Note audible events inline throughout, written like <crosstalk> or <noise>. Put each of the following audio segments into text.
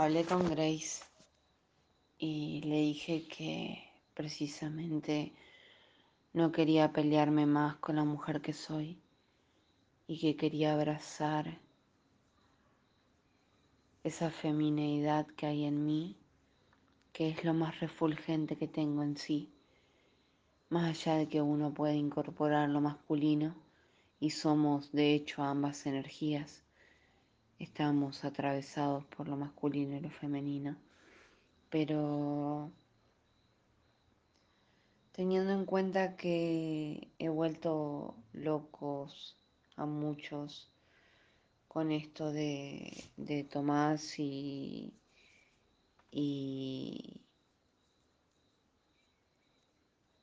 Hablé con Grace y le dije que precisamente no quería pelearme más con la mujer que soy y que quería abrazar esa femineidad que hay en mí, que es lo más refulgente que tengo en sí, más allá de que uno puede incorporar lo masculino y somos de hecho ambas energías, estamos atravesados por lo masculino y lo femenino, pero teniendo en cuenta que he vuelto locos a muchos con esto de, de Tomás y, y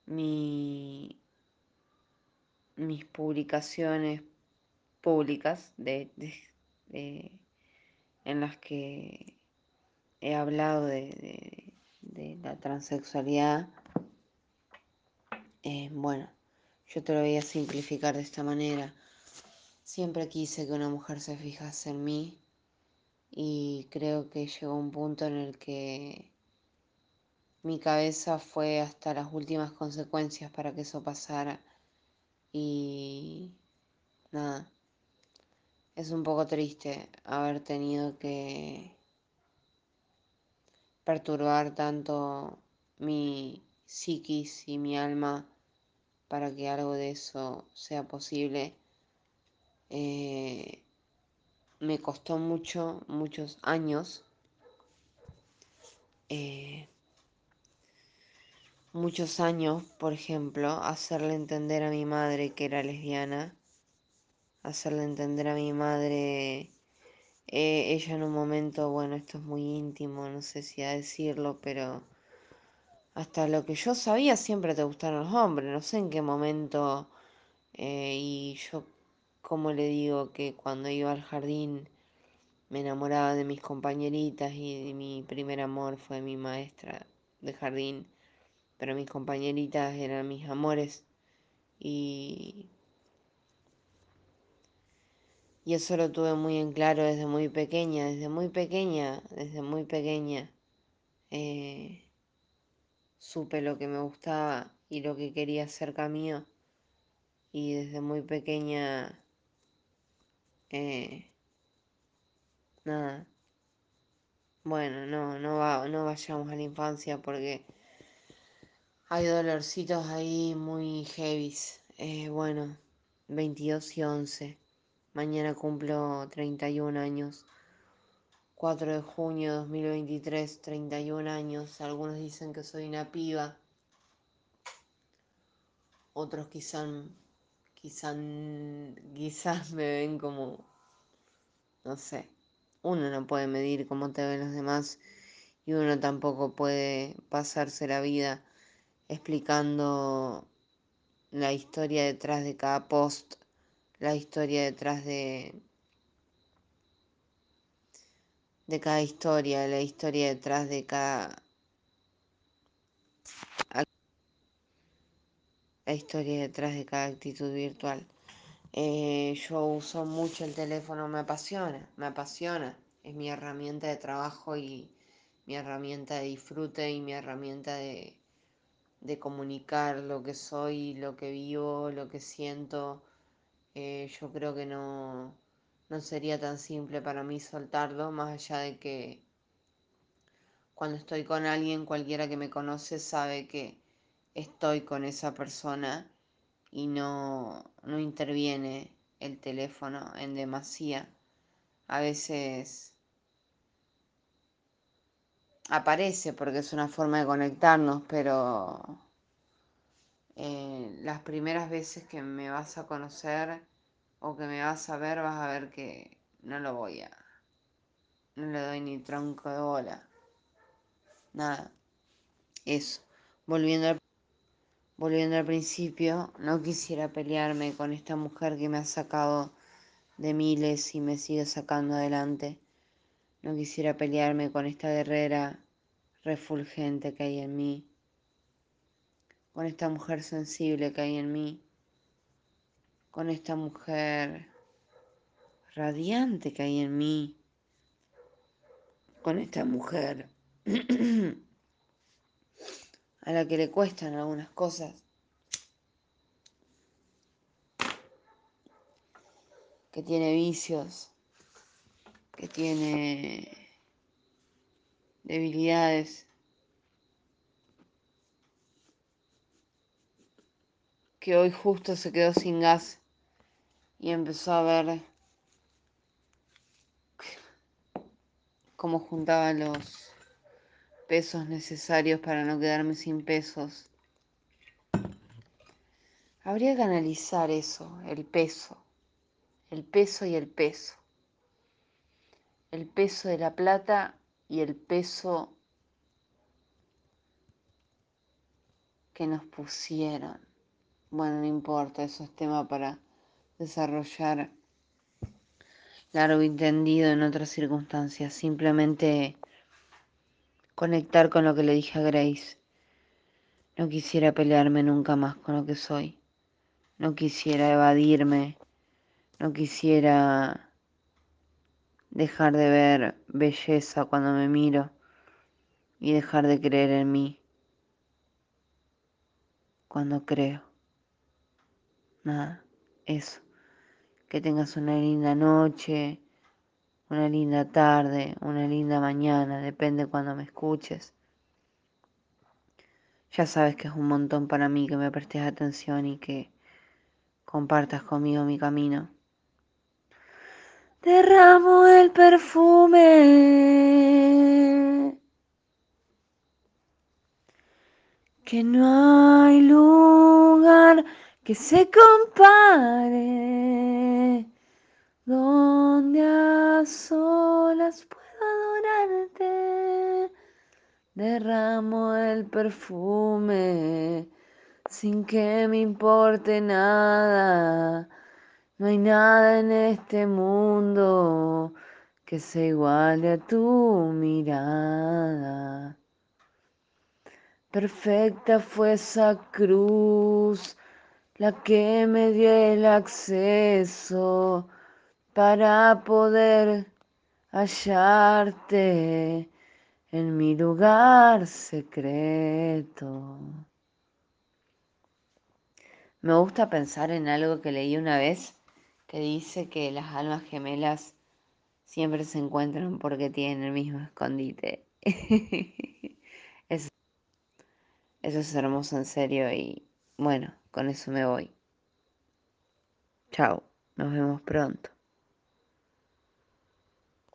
mi, mis publicaciones públicas de, de, de, en las que he hablado de, de la transexualidad, eh, bueno, yo te lo voy a simplificar de esta manera. Siempre quise que una mujer se fijase en mí y creo que llegó un punto en el que mi cabeza fue hasta las últimas consecuencias para que eso pasara y nada, es un poco triste haber tenido que perturbar tanto mi psiquis y mi alma para que algo de eso sea posible. Eh, me costó mucho, muchos años, eh, muchos años, por ejemplo, hacerle entender a mi madre que era lesbiana, hacerle entender a mi madre, eh, ella en un momento, bueno, esto es muy íntimo, no sé si a decirlo, pero hasta lo que yo sabía siempre te gustaron los hombres, no sé en qué momento, eh, y yo como le digo que cuando iba al jardín me enamoraba de mis compañeritas y mi primer amor fue mi maestra de jardín, pero mis compañeritas eran mis amores y, y eso lo tuve muy en claro desde muy pequeña, desde muy pequeña, desde muy pequeña. Eh, supe lo que me gustaba y lo que quería cerca mío. Y desde muy pequeña eh, nada. Bueno no no va, no vayamos a la infancia porque hay dolorcitos ahí muy heavies. Eh, bueno 22 y 11 mañana cumplo 31 años. 4 de junio de 2023 31 años. Algunos dicen que soy una piba. Otros quizás quizás <laughs> quizás me ven como, no sé, uno no puede medir cómo te ven los demás y uno tampoco puede pasarse la vida explicando la historia detrás de cada post, la historia detrás de de cada historia, la historia detrás de cada la historia detrás de cada actitud virtual. Eh, yo uso mucho el teléfono, me apasiona, me apasiona. Es mi herramienta de trabajo y mi herramienta de disfrute y mi herramienta de, de comunicar lo que soy, lo que vivo, lo que siento. Eh, yo creo que no, no sería tan simple para mí soltarlo, más allá de que cuando estoy con alguien, cualquiera que me conoce sabe que estoy con esa persona y no, no interviene el teléfono en demasía. A veces aparece porque es una forma de conectarnos, pero eh, las primeras veces que me vas a conocer o que me vas a ver, vas a ver que no lo voy a... No le doy ni tronco de bola. Nada. Eso. Volviendo al volviendo al principio, no quisiera pelearme con esta mujer que me ha sacado de miles y me sigue sacando adelante. No quisiera pelearme con esta guerrera refulgente que hay en mí, con esta mujer sensible que hay en mí, con esta mujer radiante que hay en mí, con esta mujer <clears throat> a la que le cuestan algunas cosas. que tiene vicios, que tiene debilidades, que hoy justo se quedó sin gas y empezó a ver cómo juntaba los pesos necesarios para no quedarme sin pesos. Habría que analizar eso, el peso, el peso y el peso. El peso de la plata y el peso que nos pusieron. Bueno, no importa, eso es tema para desarrollar largo y tendido en otras circunstancias. Simplemente conectar con lo que le dije a Grace. No quisiera pelearme nunca más con lo que soy. No quisiera evadirme. No quisiera dejar de ver belleza cuando me miro y dejar de creer en mí cuando creo. Nada, eso. Que tengas una linda noche, una linda tarde, una linda mañana, depende cuando me escuches. Ya sabes que es un montón para mí que me prestes atención y que compartas conmigo mi camino. Derramo el perfume que no hay lugar que se compare, donde a solas puedo adorarte, derramo el perfume sin que me importe nada, no hay nada en este mundo que se iguale a tu mirada. Perfecta fue esa cruz la que me dio el acceso para poder hallarte en mi lugar secreto. Me gusta pensar en algo que leí una vez que dice que las almas gemelas siempre se encuentran porque tienen el mismo escondite. <laughs> eso, es hermoso en serio y bueno, con eso me voy. Chao, nos vemos pronto.